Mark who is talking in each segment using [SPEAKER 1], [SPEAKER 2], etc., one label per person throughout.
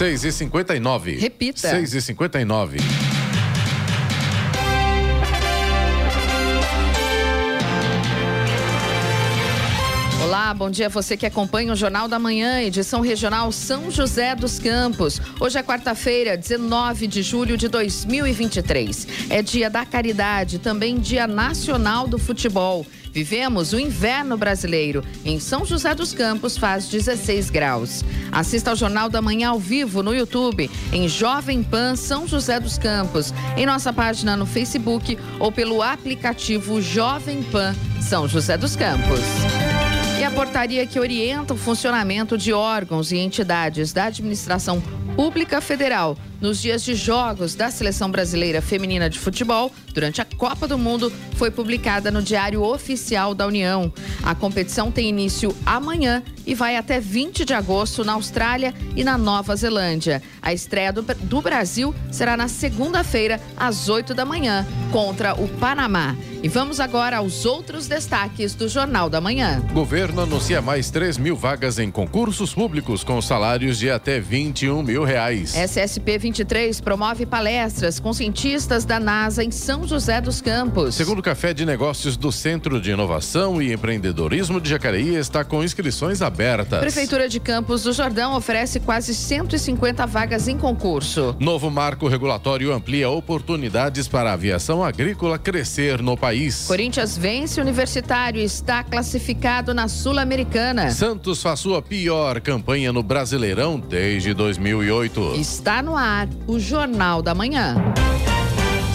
[SPEAKER 1] 6 e 59
[SPEAKER 2] Repita.
[SPEAKER 1] 6 e 59
[SPEAKER 2] Olá, bom dia a você que acompanha o Jornal da Manhã, edição regional São José dos Campos. Hoje é quarta-feira, 19 de julho de 2023. É dia da caridade, também dia nacional do futebol. Vivemos o inverno brasileiro. Em São José dos Campos faz 16 graus. Assista ao Jornal da Manhã ao vivo no YouTube, em Jovem Pan São José dos Campos, em nossa página no Facebook ou pelo aplicativo Jovem Pan São José dos Campos. E a portaria que orienta o funcionamento de órgãos e entidades da administração pública federal nos dias de jogos da Seleção Brasileira Feminina de Futebol durante a Copa do Mundo foi publicada no Diário Oficial da União. A competição tem início amanhã e vai até 20 de agosto na Austrália e na Nova Zelândia. A estreia do, do Brasil será na segunda-feira, às 8 da manhã, contra o Panamá. E vamos agora aos outros destaques do Jornal da Manhã.
[SPEAKER 1] Governo anuncia mais 3 mil vagas em concursos públicos com salários de até 21 mil reais.
[SPEAKER 2] SSP 23 promove palestras com cientistas da NASA em São José dos Campos.
[SPEAKER 1] Segundo Café de Negócios do Centro de Inovação e Empreendedorismo de Jacareí está com inscrições abertas.
[SPEAKER 2] Prefeitura de Campos do Jordão oferece quase 150 vagas em concurso.
[SPEAKER 1] Novo marco regulatório amplia oportunidades para a aviação agrícola crescer no país.
[SPEAKER 2] Corinthians vence Universitário e está classificado na Sul-Americana.
[SPEAKER 1] Santos faz sua pior campanha no Brasileirão desde 2008.
[SPEAKER 2] Está no ar o Jornal da Manhã.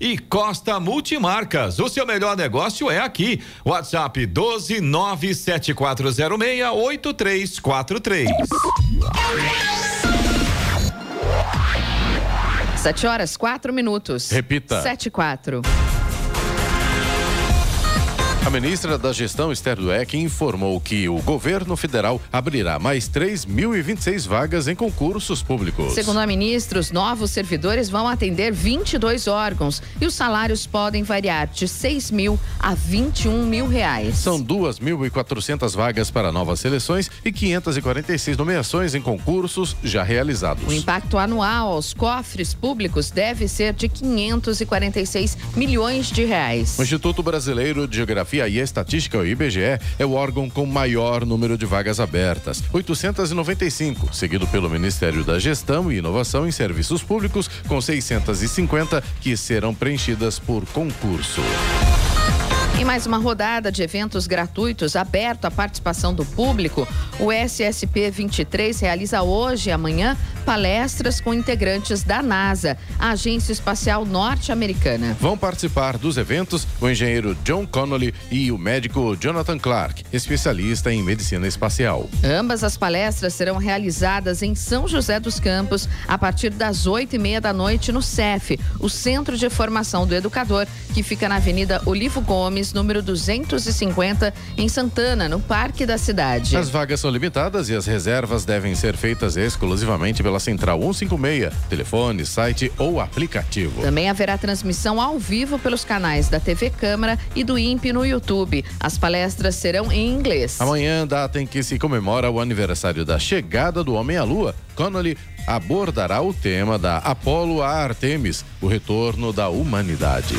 [SPEAKER 3] E Costa Multimarcas. O seu melhor negócio é aqui. WhatsApp 12 97406 8343.
[SPEAKER 2] Sete horas, quatro minutos.
[SPEAKER 1] Repita.
[SPEAKER 2] Sete e quatro.
[SPEAKER 1] A ministra da Gestão, Esther Dueck, informou que o governo federal abrirá mais 3.026 vagas em concursos públicos.
[SPEAKER 2] Segundo a ministra, os novos servidores vão atender 22 órgãos e os salários podem variar de 6 mil a 21 mil reais.
[SPEAKER 1] São 2.400 vagas para novas seleções e 546 nomeações em concursos já realizados.
[SPEAKER 2] O impacto anual aos cofres públicos deve ser de 546 milhões de reais.
[SPEAKER 1] O Instituto Brasileiro de Geografia e Estatística, o IBGE, é o órgão com maior número de vagas abertas, 895, seguido pelo Ministério da Gestão e Inovação em Serviços Públicos, com 650 que serão preenchidas por concurso.
[SPEAKER 2] Em mais uma rodada de eventos gratuitos aberto à participação do público, o SSP 23 realiza hoje e amanhã palestras com integrantes da NASA, a Agência Espacial Norte-Americana.
[SPEAKER 1] Vão participar dos eventos o engenheiro John Connolly e o médico Jonathan Clark, especialista em medicina espacial.
[SPEAKER 2] Ambas as palestras serão realizadas em São José dos Campos a partir das oito e meia da noite no CEF, o Centro de Formação do Educador, que fica na Avenida Olivo Gomes, número 250, em Santana, no Parque da Cidade.
[SPEAKER 1] As vagas são limitadas e as reservas devem ser feitas exclusivamente pela Central 156, telefone, site ou aplicativo.
[SPEAKER 2] Também haverá transmissão ao vivo pelos canais da TV Câmara e do INPE no YouTube. As palestras serão em inglês.
[SPEAKER 1] Amanhã, data em que se comemora o aniversário da chegada do homem à Lua, Connolly abordará o tema da Apolo a Artemis, o retorno da humanidade.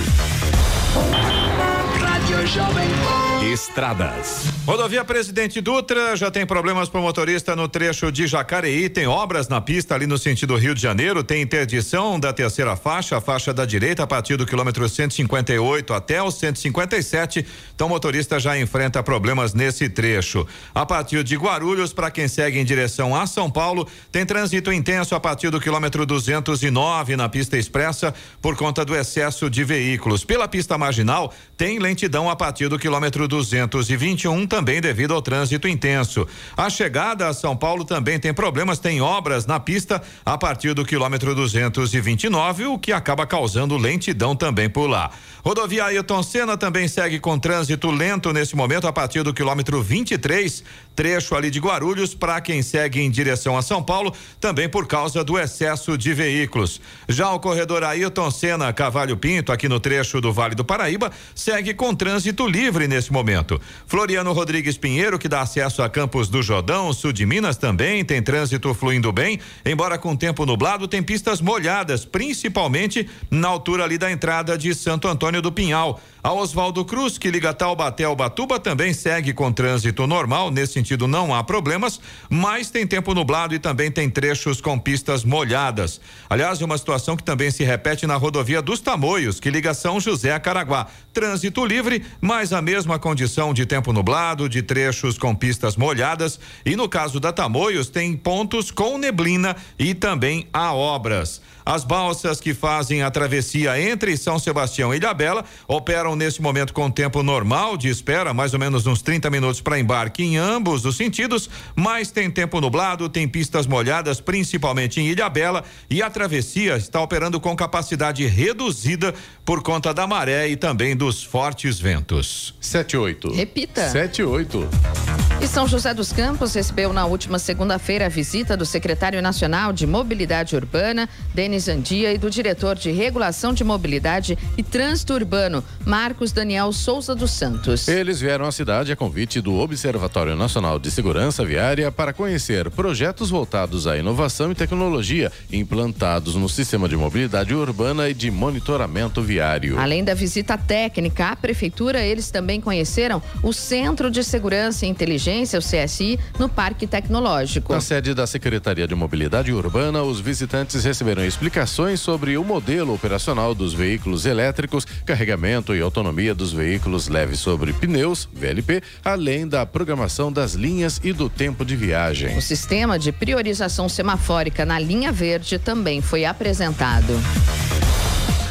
[SPEAKER 3] show me Estradas. Rodovia Presidente Dutra já tem problemas para o motorista no trecho de Jacareí. Tem obras na pista ali no sentido Rio de Janeiro. Tem interdição da terceira faixa, a faixa da direita, a partir do quilômetro 158 até o 157. Então, o motorista já enfrenta problemas nesse trecho. A partir de Guarulhos, para quem segue em direção a São Paulo, tem trânsito intenso a partir do quilômetro 209 na pista expressa por conta do excesso de veículos. Pela pista marginal, tem lentidão a partir do quilômetro 221 também devido ao trânsito intenso. A chegada a São Paulo também tem problemas, tem obras na pista a partir do quilômetro 229, o que acaba causando lentidão também por lá. Rodovia Ailton Senna também segue com trânsito lento nesse momento a partir do quilômetro 23, trecho ali de Guarulhos para quem segue em direção a São Paulo, também por causa do excesso de veículos. Já o corredor Ailton Senna Cavalho Pinto, aqui no trecho do Vale do Paraíba, segue com trânsito livre nesse momento. Floriano Rodrigues Pinheiro, que dá acesso a Campos do Jordão, sul de Minas também, tem trânsito fluindo bem, embora com tempo nublado, tem pistas molhadas, principalmente na altura ali da entrada de Santo Antônio do Pinhal. A Oswaldo Cruz, que liga Taubaté ao Batuba, também segue com trânsito normal. Nesse sentido, não há problemas, mas tem tempo nublado e também tem trechos com pistas molhadas. Aliás, uma situação que também se repete na rodovia dos Tamoios, que liga São José a Caraguá. Trânsito livre, mas a mesma condição de tempo nublado, de trechos com pistas molhadas. E no caso da Tamoios, tem pontos com neblina e também há obras. As balsas que fazem a travessia entre São Sebastião e Ilhabela operam nesse momento com tempo normal de espera, mais ou menos uns 30 minutos para embarque em ambos os sentidos, mas tem tempo nublado, tem pistas molhadas, principalmente em Ilhabela, e a travessia está operando com capacidade reduzida por conta da maré e também dos fortes ventos.
[SPEAKER 1] 78.
[SPEAKER 2] Repita.
[SPEAKER 1] 78.
[SPEAKER 2] E São José dos Campos recebeu na última segunda-feira a visita do secretário nacional de Mobilidade Urbana, Denis Andia, e do diretor de Regulação de Mobilidade e Trânsito Urbano, Marcos Daniel Souza dos Santos.
[SPEAKER 1] Eles vieram à cidade a convite do Observatório Nacional de Segurança Viária para conhecer projetos voltados à inovação e tecnologia implantados no sistema de mobilidade urbana e de monitoramento viário.
[SPEAKER 2] Além da visita técnica à prefeitura, eles também conheceram o Centro de Segurança e Inteligência Inteligência, o CSI, no Parque Tecnológico.
[SPEAKER 1] Na sede da Secretaria de Mobilidade Urbana, os visitantes receberam explicações sobre o modelo operacional dos veículos elétricos, carregamento e autonomia dos veículos leves sobre pneus, VLP, além da programação das linhas e do tempo de viagem.
[SPEAKER 2] O sistema de priorização semafórica na linha verde também foi apresentado.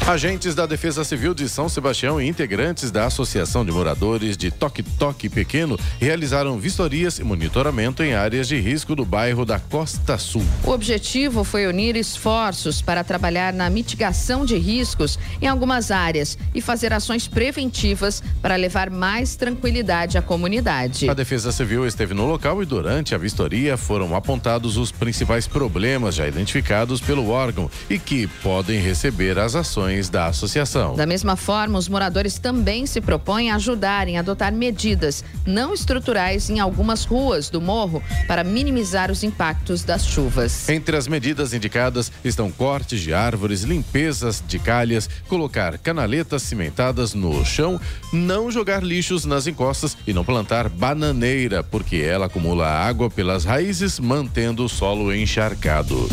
[SPEAKER 1] Agentes da Defesa Civil de São Sebastião e integrantes da Associação de Moradores de Toque Toque Pequeno realizaram vistorias e monitoramento em áreas de risco do bairro da Costa Sul.
[SPEAKER 2] O objetivo foi unir esforços para trabalhar na mitigação de riscos em algumas áreas e fazer ações preventivas para levar mais tranquilidade à comunidade.
[SPEAKER 1] A Defesa Civil esteve no local e durante a vistoria foram apontados os principais problemas já identificados pelo órgão e que podem receber as ações da associação.
[SPEAKER 2] Da mesma forma, os moradores também se propõem a ajudarem a adotar medidas não estruturais em algumas ruas do morro para minimizar os impactos das chuvas.
[SPEAKER 1] Entre as medidas indicadas estão cortes de árvores, limpezas de calhas, colocar canaletas cimentadas no chão, não jogar lixos nas encostas e não plantar bananeira, porque ela acumula água pelas raízes, mantendo o solo encharcado.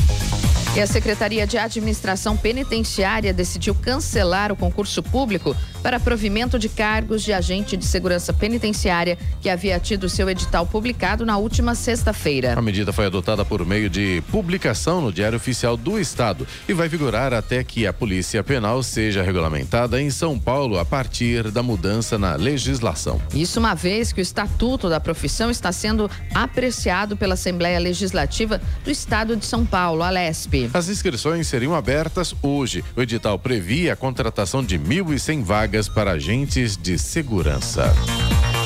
[SPEAKER 2] E a Secretaria de Administração Penitenciária decidiu cancelar o concurso público para provimento de cargos de agente de segurança penitenciária que havia tido seu edital publicado na última sexta-feira.
[SPEAKER 1] A medida foi adotada por meio de publicação no Diário Oficial do Estado e vai vigorar até que a Polícia Penal seja regulamentada em São Paulo a partir da mudança na legislação.
[SPEAKER 2] Isso uma vez que o estatuto da profissão está sendo apreciado pela Assembleia Legislativa do Estado de São Paulo, a LESP.
[SPEAKER 1] As inscrições seriam abertas hoje. O edital previa a contratação de 1.100 vagas para agentes de segurança.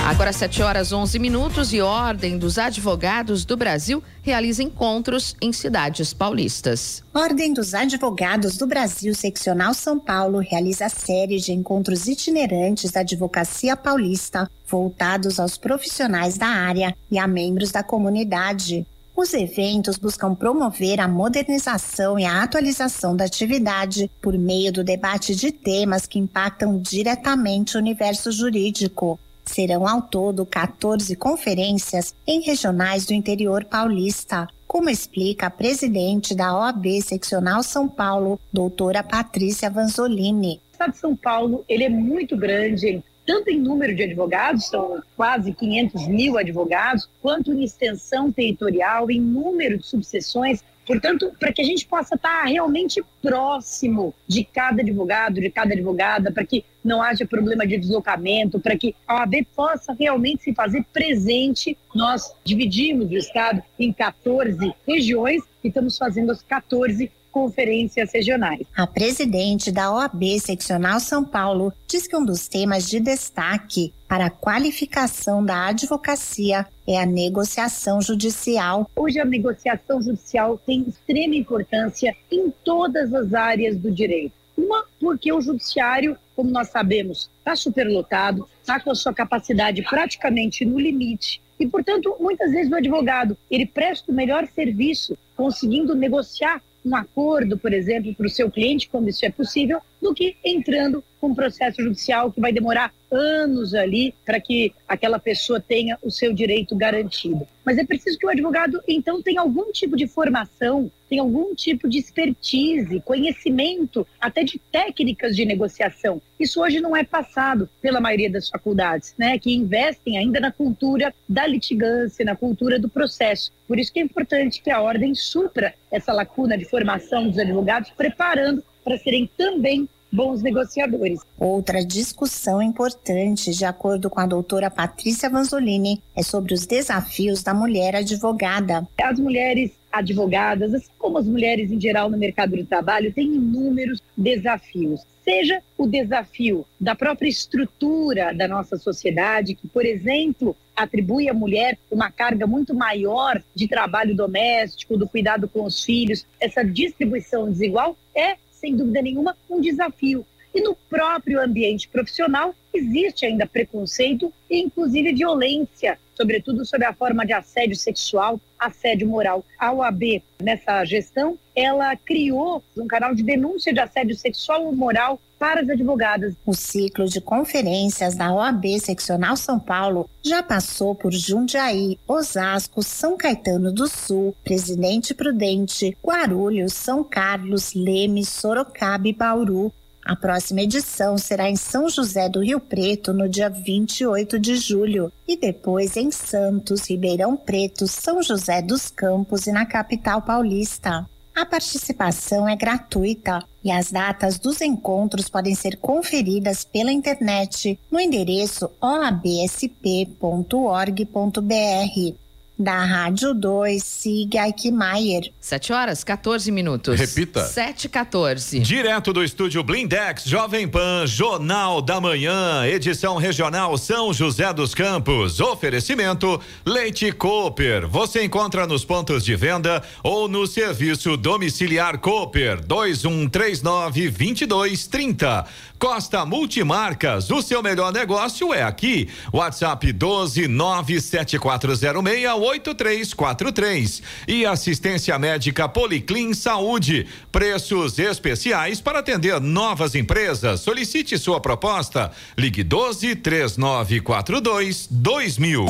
[SPEAKER 2] Agora 7 horas 11 minutos e Ordem dos Advogados do Brasil realiza encontros em cidades paulistas.
[SPEAKER 4] Ordem dos Advogados do Brasil Seccional São Paulo realiza série de encontros itinerantes da advocacia paulista voltados aos profissionais da área e a membros da comunidade. Os eventos buscam promover a modernização e a atualização da atividade por meio do debate de temas que impactam diretamente o universo jurídico. Serão ao todo 14 conferências em regionais do interior paulista, como explica a presidente da OAB Seccional São Paulo, doutora Patrícia Vanzolini.
[SPEAKER 5] O estado de São Paulo ele é muito grande, tanto em número de advogados, são quase 500 mil advogados, quanto em extensão territorial, em número de subseções. Portanto, para que a gente possa estar realmente próximo de cada advogado, de cada advogada, para que não haja problema de deslocamento, para que a OAB possa realmente se fazer presente, nós dividimos o estado em 14 regiões e estamos fazendo as 14 conferências regionais.
[SPEAKER 4] A presidente da OAB Seccional São Paulo diz que um dos temas de destaque para a qualificação da advocacia é a negociação judicial.
[SPEAKER 5] Hoje a negociação judicial tem extrema importância em todas as áreas do direito. Uma, porque o judiciário, como nós sabemos, está superlotado, está com a sua capacidade praticamente no limite. E, portanto, muitas vezes o advogado ele presta o melhor serviço, conseguindo negociar um acordo, por exemplo, para o seu cliente, quando isso é possível, do que entrando com um processo judicial que vai demorar anos ali para que aquela pessoa tenha o seu direito garantido. Mas é preciso que o advogado, então, tenha algum tipo de formação, tenha algum tipo de expertise, conhecimento, até de técnicas de negociação. Isso hoje não é passado pela maioria das faculdades, né, que investem ainda na cultura da litigância, na cultura do processo. Por isso que é importante que a ordem supra essa lacuna de formação dos advogados, preparando para serem também bons negociadores.
[SPEAKER 4] Outra discussão importante, de acordo com a doutora Patrícia Vanzolini, é sobre os desafios da mulher advogada.
[SPEAKER 5] As mulheres advogadas, assim como as mulheres em geral no mercado de trabalho, têm inúmeros desafios. Seja o desafio da própria estrutura da nossa sociedade, que, por exemplo, atribui à mulher uma carga muito maior de trabalho doméstico, do cuidado com os filhos, essa distribuição desigual é sem dúvida nenhuma, um desafio. E no próprio ambiente profissional existe ainda preconceito e, inclusive, violência, sobretudo sobre a forma de assédio sexual, assédio moral. A OAB, nessa gestão, ela criou um canal de denúncia de assédio sexual ou moral para as advogadas.
[SPEAKER 4] O ciclo de conferências da OAB Seccional São Paulo já passou por Jundiaí, Osasco, São Caetano do Sul, Presidente Prudente, Guarulhos, São Carlos, Leme, Sorocaba e Bauru. A próxima edição será em São José do Rio Preto no dia 28 de julho e depois em Santos, Ribeirão Preto, São José dos Campos e na capital paulista. A participação é gratuita e as datas dos encontros podem ser conferidas pela internet no endereço oabsp.org.br da Rádio 2, siga Eichmeier.
[SPEAKER 2] 7 horas 14 minutos.
[SPEAKER 1] Repita.
[SPEAKER 2] 7 14.
[SPEAKER 3] Direto do estúdio Blindex, Jovem Pan, Jornal da Manhã, edição regional São José dos Campos. Oferecimento Leite Cooper. Você encontra nos pontos de venda ou no serviço domiciliar Cooper 2139 2230. Costa Multimarcas, o seu melhor negócio é aqui. WhatsApp 12 97406 8343 e assistência médica Policlin Saúde. Preços especiais para atender novas empresas. Solicite sua proposta. Ligue 12 3942 2000.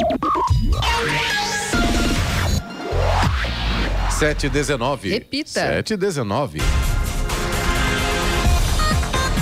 [SPEAKER 1] Sete dezenove.
[SPEAKER 2] Repita.
[SPEAKER 1] Sete dezenove.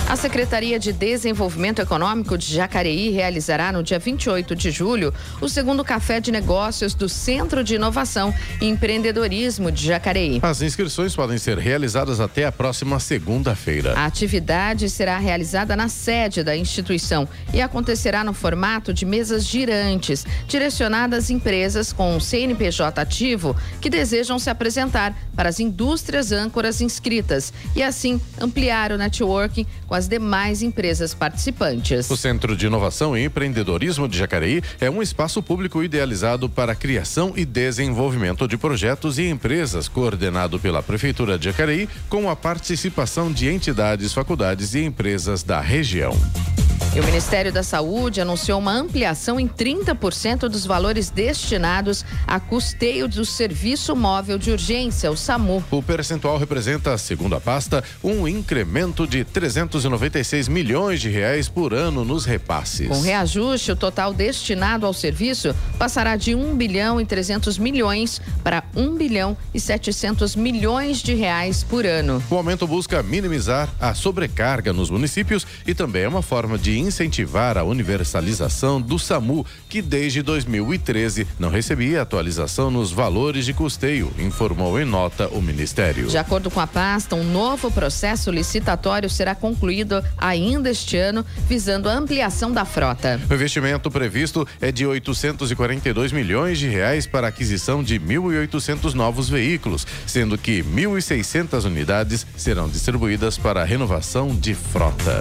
[SPEAKER 2] A Secretaria de Desenvolvimento Econômico de Jacareí realizará no dia 28 de julho o segundo café de negócios do Centro de Inovação e Empreendedorismo de Jacareí.
[SPEAKER 1] As inscrições podem ser realizadas até a próxima segunda-feira.
[SPEAKER 2] A atividade será realizada na sede da instituição e acontecerá no formato de mesas girantes, direcionadas às empresas com CNPJ ativo que desejam se apresentar para as indústrias âncoras inscritas e assim ampliar o networking com as demais empresas participantes.
[SPEAKER 1] O Centro de Inovação e Empreendedorismo de Jacareí é um espaço público idealizado para a criação e desenvolvimento de projetos e empresas, coordenado pela Prefeitura de Jacareí, com a participação de entidades, faculdades e empresas da região.
[SPEAKER 2] E o Ministério da Saúde anunciou uma ampliação em 30% dos valores destinados a custeio do Serviço Móvel de Urgência, o SAMU.
[SPEAKER 1] O percentual representa, segundo a pasta, um incremento de 396 milhões de reais por ano nos repasses.
[SPEAKER 2] Com reajuste, o total destinado ao serviço passará de 1 bilhão e 300 milhões para 1 bilhão e 700 milhões de reais por ano.
[SPEAKER 1] O aumento busca minimizar a sobrecarga nos municípios e também é uma forma de incentivar a universalização do SAMU, que desde 2013 não recebia atualização nos valores de custeio, informou em nota o Ministério.
[SPEAKER 2] De acordo com a pasta, um novo processo licitatório será concluído ainda este ano, visando a ampliação da frota.
[SPEAKER 1] O investimento previsto é de 842 milhões de reais para a aquisição de 1.800 novos veículos, sendo que 1.600 unidades serão distribuídas para a renovação de frota.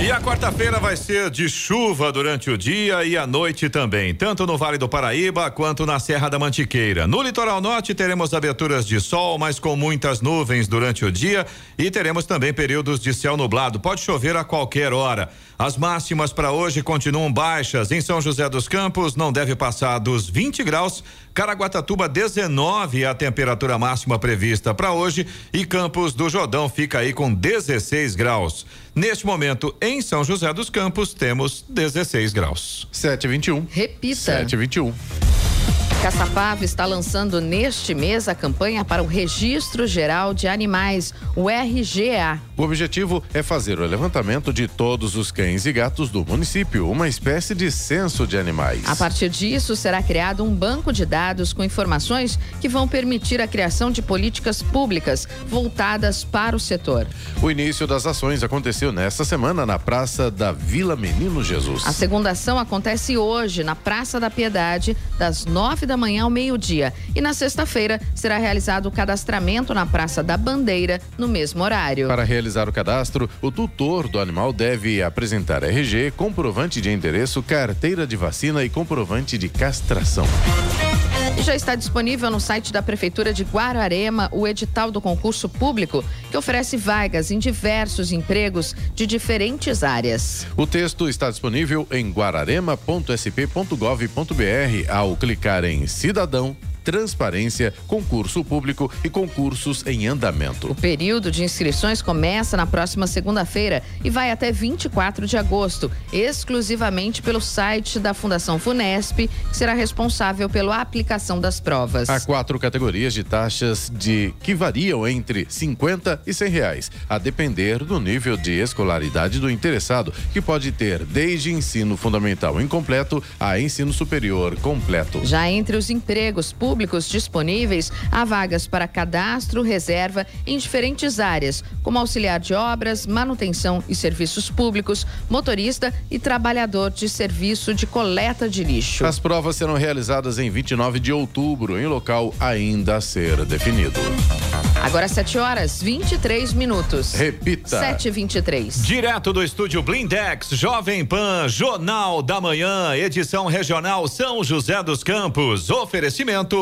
[SPEAKER 3] E a quarta-feira vai ser de chuva durante o dia e a noite também, tanto no Vale do Paraíba quanto na Serra da Mantiqueira. No litoral norte teremos aberturas de sol, mas com muitas nuvens durante o dia e teremos também períodos de céu nublado. Pode chover a qualquer hora. As máximas para hoje continuam baixas. Em São José dos Campos não deve passar dos 20 graus. Caraguatatuba 19 é a temperatura máxima prevista para hoje e Campos do Jordão fica aí com 16 graus. Neste momento, em São José dos Campos, temos 16 graus.
[SPEAKER 1] 721.
[SPEAKER 2] Repita.
[SPEAKER 1] 721.
[SPEAKER 2] Caçapava está lançando neste mês a campanha para o Registro Geral de Animais, o RGA.
[SPEAKER 1] O objetivo é fazer o levantamento de todos os cães e gatos do município, uma espécie de censo de animais.
[SPEAKER 2] A partir disso, será criado um banco de dados com informações que vão permitir a criação de políticas públicas voltadas para o setor.
[SPEAKER 1] O início das ações aconteceu nesta semana na Praça da Vila Menino Jesus.
[SPEAKER 2] A segunda ação acontece hoje na Praça da Piedade, das nove da manhã ao meio-dia. E na sexta-feira será realizado o cadastramento na Praça da Bandeira, no mesmo horário.
[SPEAKER 1] Para realizar o cadastro, o tutor do animal deve apresentar RG, comprovante de endereço, carteira de vacina e comprovante de castração.
[SPEAKER 2] Já está disponível no site da Prefeitura de Guararema o edital do concurso público que oferece vagas em diversos empregos de diferentes áreas.
[SPEAKER 1] O texto está disponível em guararema.sp.gov.br. Ao clicar em Cidadão, transparência, concurso público e concursos em andamento.
[SPEAKER 2] O período de inscrições começa na próxima segunda-feira e vai até 24 de agosto, exclusivamente pelo site da Fundação Funesp, que será responsável pela aplicação das provas.
[SPEAKER 1] Há quatro categorias de taxas de que variam entre 50 e 100 reais, a depender do nível de escolaridade do interessado, que pode ter desde ensino fundamental incompleto a ensino superior completo.
[SPEAKER 2] Já entre os empregos públicos disponíveis, há vagas para cadastro, reserva em diferentes áreas, como auxiliar de obras, manutenção e serviços públicos, motorista e trabalhador de serviço de coleta de lixo.
[SPEAKER 1] As provas serão realizadas em 29 de outubro, em local ainda a ser definido.
[SPEAKER 2] Agora 7 horas 23 minutos.
[SPEAKER 1] Repita.
[SPEAKER 2] 7 e 23
[SPEAKER 3] Direto do estúdio Blindex, Jovem Pan, Jornal da Manhã, edição regional São José dos Campos. Oferecimento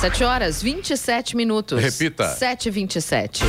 [SPEAKER 2] 7 horas 27 minutos.
[SPEAKER 1] Repita.
[SPEAKER 2] 7 e 27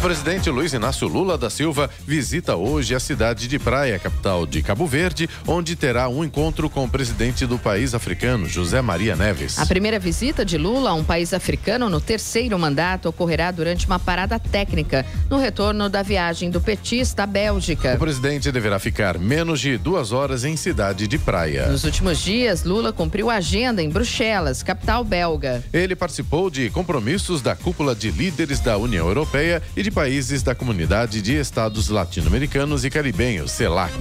[SPEAKER 1] O presidente Luiz Inácio Lula da Silva visita hoje a cidade de Praia, capital de Cabo Verde, onde terá um encontro com o presidente do país africano, José Maria Neves.
[SPEAKER 2] A primeira visita de Lula a um país africano no terceiro mandato ocorrerá durante uma parada técnica no retorno da viagem do petista à Bélgica.
[SPEAKER 1] O presidente deverá ficar menos de duas horas em cidade de Praia.
[SPEAKER 2] Nos últimos dias, Lula cumpriu a agenda em Bruxelas, capital belga.
[SPEAKER 1] Ele participou de compromissos da cúpula de líderes da União Europeia e de países da Comunidade de Estados Latino-Americanos e Caribenhos, CELAC.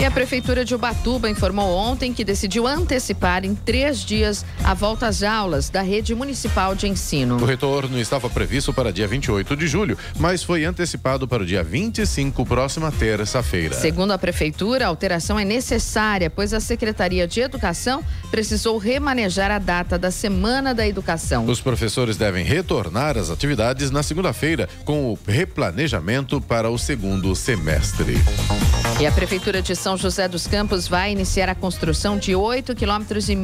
[SPEAKER 2] E a Prefeitura de Ubatuba informou ontem que decidiu antecipar em três dias a volta às aulas da rede municipal de ensino.
[SPEAKER 1] O retorno estava previsto para dia 28 de julho, mas foi antecipado para o dia 25, próxima terça-feira.
[SPEAKER 2] Segundo a Prefeitura, a alteração é necessária, pois a Secretaria de Educação precisou remanejar a data da Semana da Educação.
[SPEAKER 1] Os professores devem retornar às atividades na segunda-feira, com o replanejamento para o segundo semestre.
[SPEAKER 2] E a Prefeitura de São José dos Campos vai iniciar a construção de 8 quilômetros e,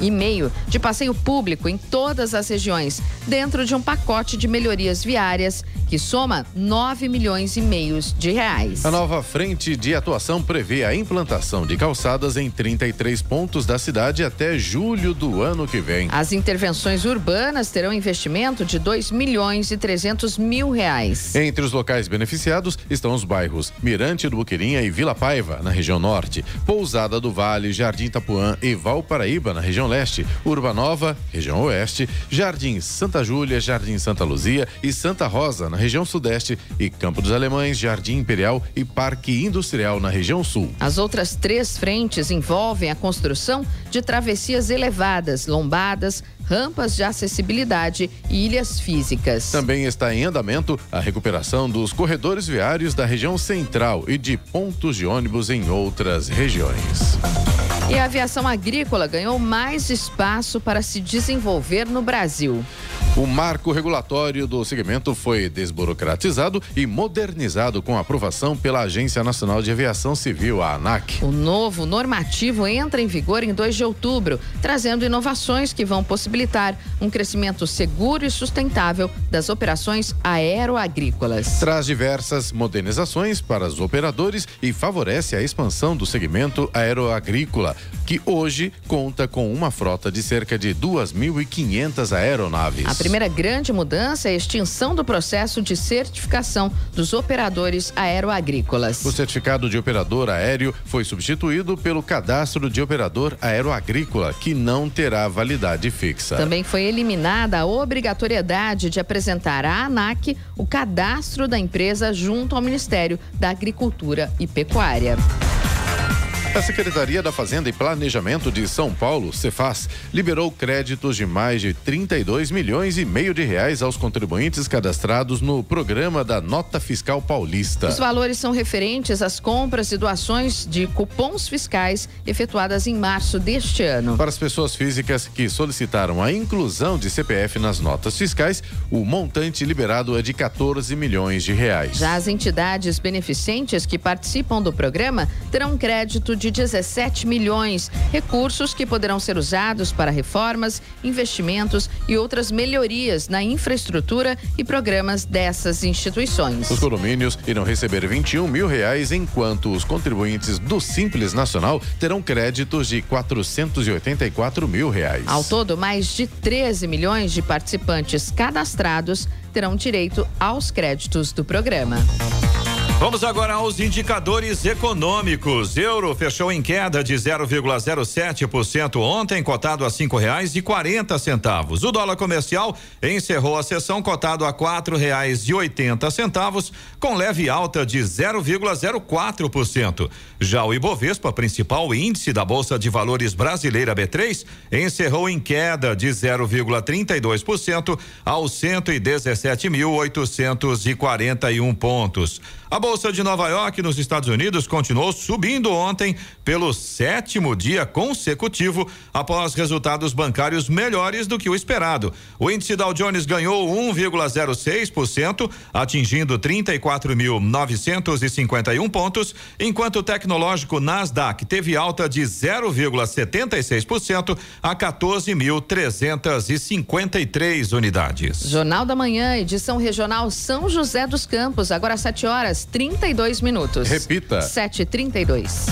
[SPEAKER 2] e meio de passeio público em todas as regiões, dentro de um pacote de melhorias viárias que soma 9 milhões e meio de reais.
[SPEAKER 1] A nova frente de atuação prevê a implantação de calçadas em 33 pontos da cidade até julho do ano que vem.
[SPEAKER 2] As intervenções urbanas terão investimento de 2 milhões e 300 mil reais.
[SPEAKER 1] Entre os locais beneficiados estão os bairros Mirante do Buqueirinha e Vila Paiva, na região norte, Pousada do Vale, Jardim Tapuã e Valparaíba, na região leste, Urbanova, região oeste, Jardim Santa Júlia, Jardim Santa Luzia e Santa Rosa, na região sudeste, e Campo dos Alemães, Jardim Imperial e Parque Industrial, na região sul.
[SPEAKER 2] As outras três frentes envolvem a construção de travessias elevadas, lombadas, rampas de acessibilidade e ilhas físicas.
[SPEAKER 1] Também está em andamento a recuperação dos corredores viários da região central e de pontos de ônibus em outras regiões.
[SPEAKER 2] E a aviação agrícola ganhou mais espaço para se desenvolver no Brasil.
[SPEAKER 1] O marco regulatório do segmento foi desburocratizado e modernizado com aprovação pela Agência Nacional de Aviação Civil, a ANAC.
[SPEAKER 2] O novo normativo entra em vigor em 2 de outubro, trazendo inovações que vão possibilitar um crescimento seguro e sustentável das operações aeroagrícolas.
[SPEAKER 1] Traz diversas modernizações para os operadores e favorece a expansão do segmento aeroagrícola, que hoje conta com uma frota de cerca de 2.500 aeronaves.
[SPEAKER 2] A primeira grande mudança é a extinção do processo de certificação dos operadores aeroagrícolas.
[SPEAKER 1] O certificado de operador aéreo foi substituído pelo cadastro de operador aeroagrícola, que não terá validade fixa.
[SPEAKER 2] Também foi eliminada a obrigatoriedade de apresentar à ANAC o cadastro da empresa junto ao Ministério da Agricultura e Pecuária.
[SPEAKER 1] A Secretaria da Fazenda e Planejamento de São Paulo, Cefaz, liberou créditos de mais de 32 milhões e meio de reais aos contribuintes cadastrados no programa da Nota Fiscal Paulista.
[SPEAKER 2] Os valores são referentes às compras e doações de cupons fiscais efetuadas em março deste ano.
[SPEAKER 1] Para as pessoas físicas que solicitaram a inclusão de CPF nas notas fiscais, o montante liberado é de 14 milhões de reais.
[SPEAKER 2] Já as entidades beneficentes que participam do programa terão crédito de de 17 milhões, recursos que poderão ser usados para reformas, investimentos e outras melhorias na infraestrutura e programas dessas instituições.
[SPEAKER 1] Os condomínios irão receber 21 mil reais, enquanto os contribuintes do Simples Nacional terão créditos de 484 mil reais.
[SPEAKER 2] Ao todo, mais de 13 milhões de participantes cadastrados terão direito aos créditos do programa.
[SPEAKER 3] Vamos agora aos indicadores econômicos. Euro fechou em queda de 0,07% ontem, cotado a cinco reais e quarenta centavos. O dólar comercial encerrou a sessão cotado a quatro reais e oitenta centavos, com leve alta de 0,04%. Já o Ibovespa, principal índice da Bolsa de Valores brasileira B3, encerrou em queda de 0,32% aos 117.841 pontos. A Bolsa de Nova York, nos Estados Unidos, continuou subindo ontem pelo sétimo dia consecutivo, após resultados bancários melhores do que o esperado. O índice Dow Jones ganhou 1,06%, atingindo 34.951 pontos, enquanto o tecnológico Nasdaq teve alta de 0,76% a 14.353 unidades.
[SPEAKER 2] Jornal da Manhã, edição regional São José dos Campos, agora às 7 horas horas 32 minutos.
[SPEAKER 1] Repita.
[SPEAKER 2] 7h32.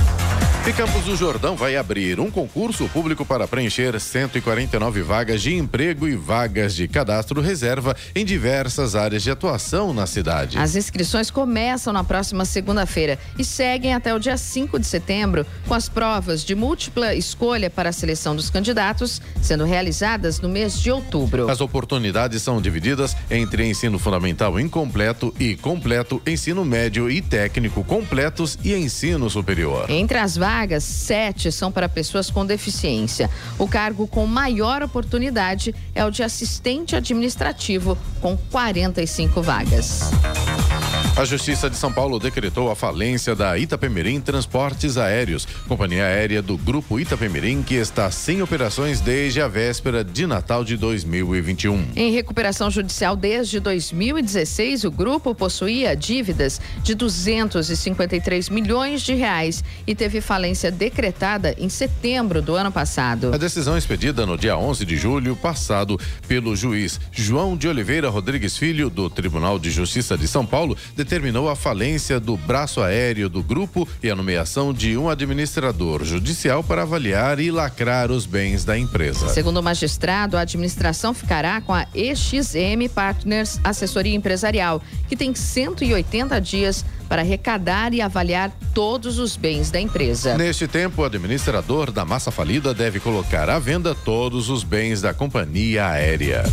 [SPEAKER 1] E Campos do Jordão vai abrir um concurso público para preencher 149 vagas de emprego e vagas de cadastro reserva em diversas áreas de atuação na cidade.
[SPEAKER 2] As inscrições começam na próxima segunda-feira e seguem até o dia 5 de setembro, com as provas de múltipla escolha para a seleção dos candidatos sendo realizadas no mês de outubro.
[SPEAKER 1] As oportunidades são divididas entre ensino fundamental incompleto e completo, ensino médio e técnico completos e ensino superior.
[SPEAKER 2] Entre as vagas vagas, sete são para pessoas com deficiência. O cargo com maior oportunidade é o de assistente administrativo, com 45 vagas.
[SPEAKER 1] A Justiça de São Paulo decretou a falência da Itapemirim Transportes Aéreos, companhia aérea do Grupo Itapemirim, que está sem operações desde a véspera de Natal de 2021.
[SPEAKER 2] Em recuperação judicial desde 2016, o grupo possuía dívidas de 253 milhões de reais e teve falência decretada em setembro do ano passado.
[SPEAKER 1] A decisão expedida no dia 11 de julho passado pelo juiz João de Oliveira Rodrigues Filho, do Tribunal de Justiça de São Paulo, determinou a falência do braço aéreo do grupo e a nomeação de um administrador judicial para avaliar e lacrar os bens da empresa.
[SPEAKER 2] Segundo o magistrado, a administração ficará com a EXM Partners Assessoria Empresarial, que tem 180 dias para arrecadar e avaliar todos os bens da empresa.
[SPEAKER 1] Neste tempo, o administrador da massa falida deve colocar à venda todos os bens da companhia aérea.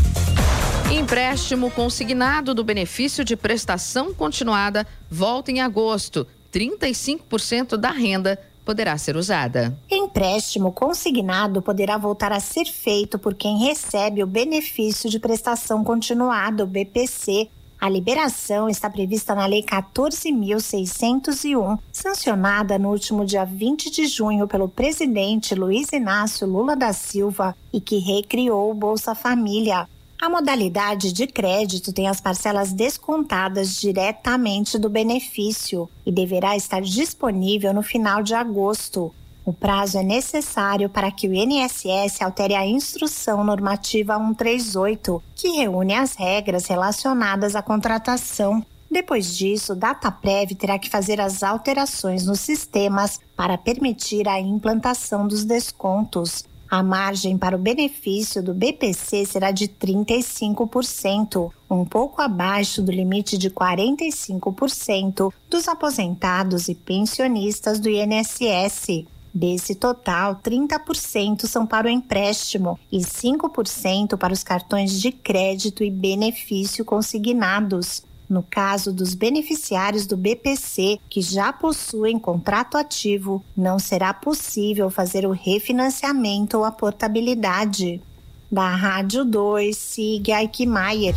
[SPEAKER 2] Empréstimo consignado do benefício de prestação continuada volta em agosto. 35% da renda poderá ser usada.
[SPEAKER 4] Empréstimo consignado poderá voltar a ser feito por quem recebe o benefício de prestação continuada, o BPC. A liberação está prevista na Lei 14.601, sancionada no último dia 20 de junho pelo presidente Luiz Inácio Lula da Silva e que recriou o Bolsa Família. A modalidade de crédito tem as parcelas descontadas diretamente do benefício e deverá estar disponível no final de agosto. O prazo é necessário para que o INSS altere a Instrução Normativa 138, que reúne as regras relacionadas à contratação. Depois disso, DataPrev terá que fazer as alterações nos sistemas para permitir a implantação dos descontos. A margem para o benefício do BPC será de 35%, um pouco abaixo do limite de 45% dos aposentados e pensionistas do INSS. Desse total, 30% são para o empréstimo e 5% para os cartões de crédito e benefício consignados. No caso dos beneficiários do BPC que já possuem contrato ativo, não será possível fazer o refinanciamento ou a portabilidade. Da Rádio 2, siga Aikmaier.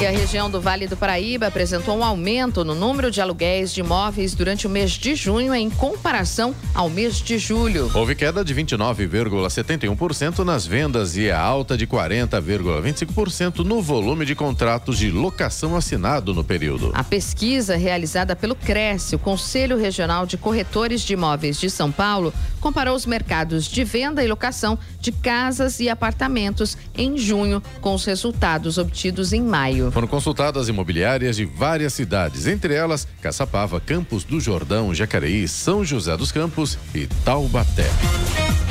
[SPEAKER 2] E a região do Vale do Paraíba apresentou um aumento no número de aluguéis de imóveis durante o mês de junho em comparação ao mês de julho.
[SPEAKER 1] Houve queda de 29,71% nas vendas e a alta de 40,25% no volume de contratos de locação assinado no período.
[SPEAKER 2] A pesquisa realizada pelo CRES, o Conselho Regional de Corretores de Imóveis de São Paulo, comparou os mercados de venda e locação de casas e apartamentos em junho com os resultados obtidos em maio.
[SPEAKER 1] Foram consultadas imobiliárias de várias cidades, entre elas Caçapava, Campos do Jordão, Jacareí, São José dos Campos e Taubaté.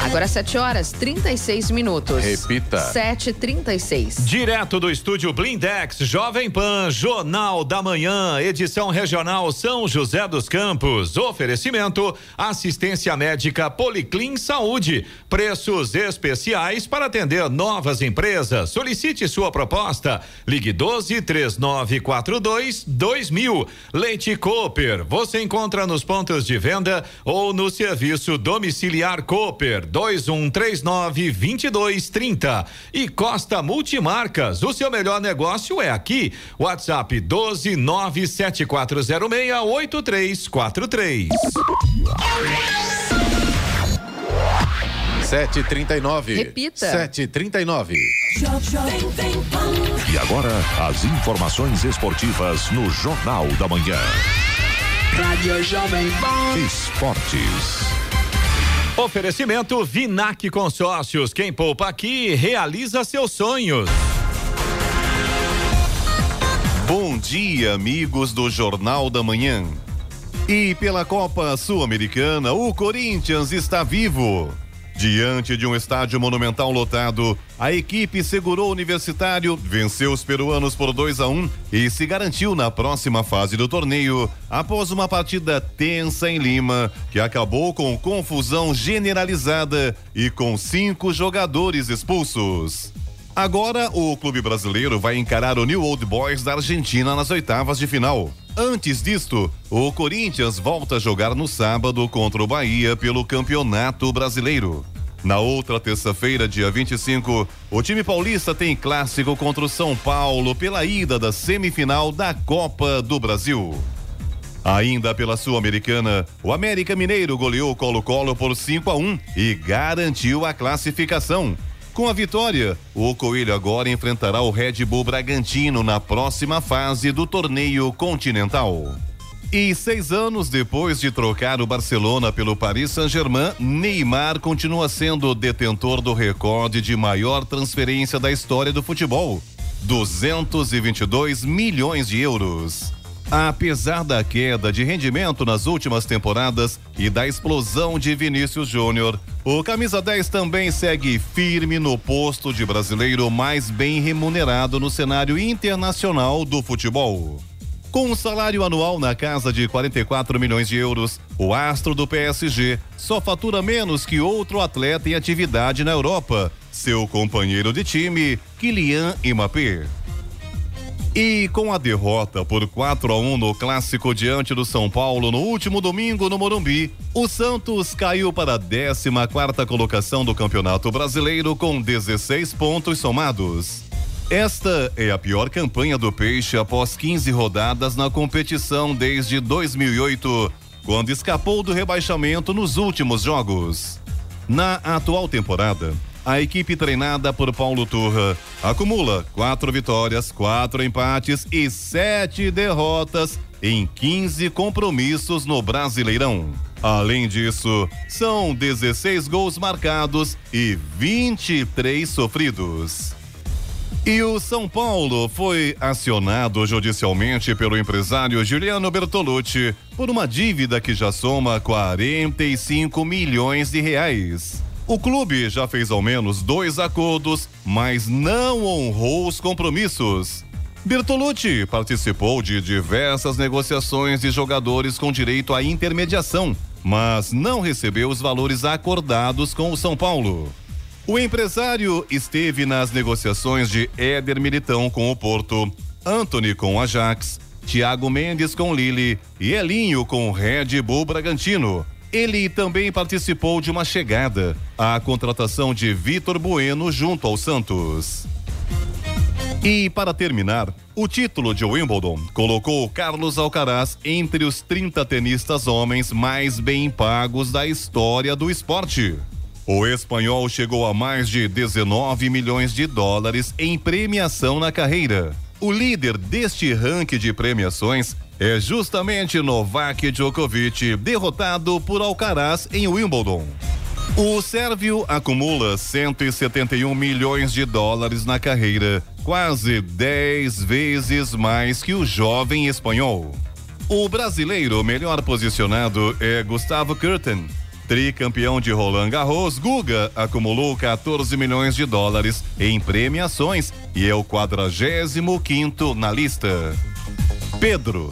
[SPEAKER 2] Agora 7 horas 36 minutos.
[SPEAKER 1] Repita.
[SPEAKER 2] 7h36.
[SPEAKER 3] Direto do estúdio Blindex, Jovem Pan, Jornal da Manhã, edição regional São José dos Campos. Oferecimento: assistência médica Policlin Saúde. Preços especiais para atender novas empresas. Solicite sua proposta. Ligue 12 3942 2000. Leite Cooper. Você encontra nos pontos de venda ou no serviço domiciliar Cooper 2139 2230. E Costa Multimarcas, o seu melhor negócio é aqui. WhatsApp 12 97406 8343.
[SPEAKER 1] 739.
[SPEAKER 2] Repita.
[SPEAKER 1] 739.
[SPEAKER 6] E agora, as informações esportivas no Jornal da Manhã.
[SPEAKER 7] Rádio Jovem Pan.
[SPEAKER 6] Esportes.
[SPEAKER 3] Oferecimento Vinac Consórcios. Quem poupa aqui realiza seus sonhos.
[SPEAKER 8] Bom dia, amigos do Jornal da Manhã. E pela Copa Sul-Americana, o Corinthians está vivo. Diante de um estádio monumental lotado, a equipe segurou o Universitário, venceu os peruanos por 2 a 1 um, e se garantiu na próxima fase do torneio após uma partida tensa em Lima, que acabou com confusão generalizada e com cinco jogadores expulsos. Agora, o clube brasileiro vai encarar o New Old Boys da Argentina nas oitavas de final. Antes disto, o Corinthians volta a jogar no sábado contra o Bahia pelo Campeonato Brasileiro. Na outra terça-feira, dia 25, o time paulista tem clássico contra o São Paulo pela ida da semifinal da Copa do Brasil. Ainda pela Sul-Americana, o América Mineiro goleou Colo-Colo por 5 a 1 e garantiu a classificação. Com a vitória, o Coelho agora enfrentará o Red Bull Bragantino na próxima fase do torneio continental. E seis anos depois de trocar o Barcelona pelo Paris Saint-Germain, Neymar continua sendo detentor do recorde de maior transferência da história do futebol: 222 milhões de euros. Apesar da queda de rendimento nas últimas temporadas e da explosão de Vinícius Júnior, o camisa 10 também segue firme no posto de brasileiro mais bem remunerado no cenário internacional do futebol. Com um salário anual na casa de 44 milhões de euros, o astro do PSG só fatura menos que outro atleta em atividade na Europa, seu companheiro de time, Kylian Mbappé. E com a derrota por 4 a 1 no clássico diante do São Paulo no último domingo no Morumbi, o Santos caiu para a 14 quarta colocação do Campeonato Brasileiro com 16 pontos somados. Esta é a pior campanha do Peixe após 15 rodadas na competição desde 2008, quando escapou do rebaixamento nos últimos jogos. Na atual temporada, a equipe treinada por Paulo Turra acumula quatro vitórias, quatro empates e sete derrotas em 15 compromissos no Brasileirão. Além disso, são 16 gols marcados e 23 sofridos. E o São Paulo foi acionado judicialmente pelo empresário Juliano Bertolucci por uma dívida que já soma 45 milhões de reais. O clube já fez ao menos dois acordos, mas não honrou os compromissos. Bertolucci participou de diversas negociações de jogadores com direito à intermediação, mas não recebeu os valores acordados com o São Paulo. O empresário esteve nas negociações de Éder Militão com o Porto, Anthony com o Ajax, Thiago Mendes com Lille e Elinho com o Red Bull Bragantino. Ele também participou de uma chegada, a contratação de Vitor Bueno junto ao Santos. E para terminar, o título de Wimbledon colocou Carlos Alcaraz entre os 30 tenistas homens mais bem pagos da história do esporte. O espanhol chegou a mais de 19 milhões de dólares em premiação na carreira. O líder deste ranking de premiações é justamente Novak Djokovic, derrotado por Alcaraz em Wimbledon. O sérvio acumula 171 milhões de dólares na carreira, quase 10 vezes mais que o jovem espanhol. O brasileiro melhor posicionado é Gustavo Kurten, Tricampeão de Roland Garros, Guga acumulou 14 milhões de dólares em premiações e é o 45 quinto na lista. Pedro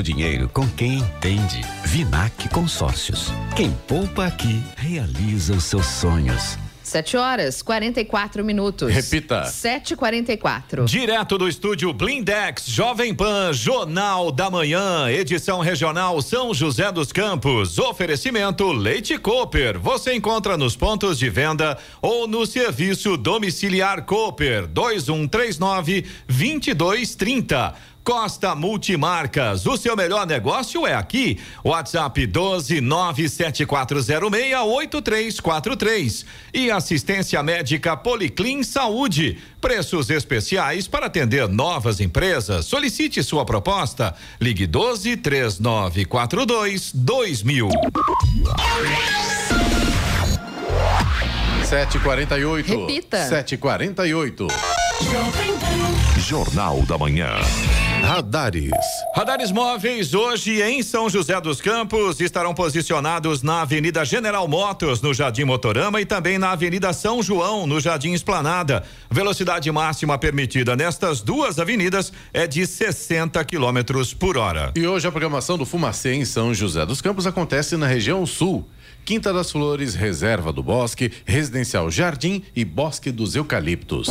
[SPEAKER 9] seu dinheiro com quem entende. Vinac Consórcios. Quem poupa aqui realiza os seus sonhos.
[SPEAKER 2] 7 horas 44 minutos.
[SPEAKER 1] Repita.
[SPEAKER 2] 7h44.
[SPEAKER 3] Direto do estúdio Blindex, Jovem Pan, Jornal da Manhã, edição regional São José dos Campos. Oferecimento Leite Cooper. Você encontra nos pontos de venda ou no serviço domiciliar Cooper 2139 2230. Costa Multimarcas, o seu melhor negócio é aqui. WhatsApp 12 974068343 e assistência médica Policlin Saúde. Preços especiais para atender novas empresas. Solicite sua proposta. Ligue 12 3942 2000.
[SPEAKER 1] 7h48.
[SPEAKER 2] Repita.
[SPEAKER 1] 7h48.
[SPEAKER 6] Jornal da Manhã.
[SPEAKER 1] Radares.
[SPEAKER 3] Radares móveis hoje em São José dos Campos estarão posicionados na Avenida General Motors, no Jardim Motorama e também na Avenida São João, no Jardim Esplanada. Velocidade máxima permitida nestas duas avenidas é de 60 quilômetros por hora.
[SPEAKER 1] E hoje a programação do Fumacê em São José dos Campos acontece na região sul. Quinta das Flores, Reserva do Bosque, Residencial Jardim e Bosque dos Eucaliptos.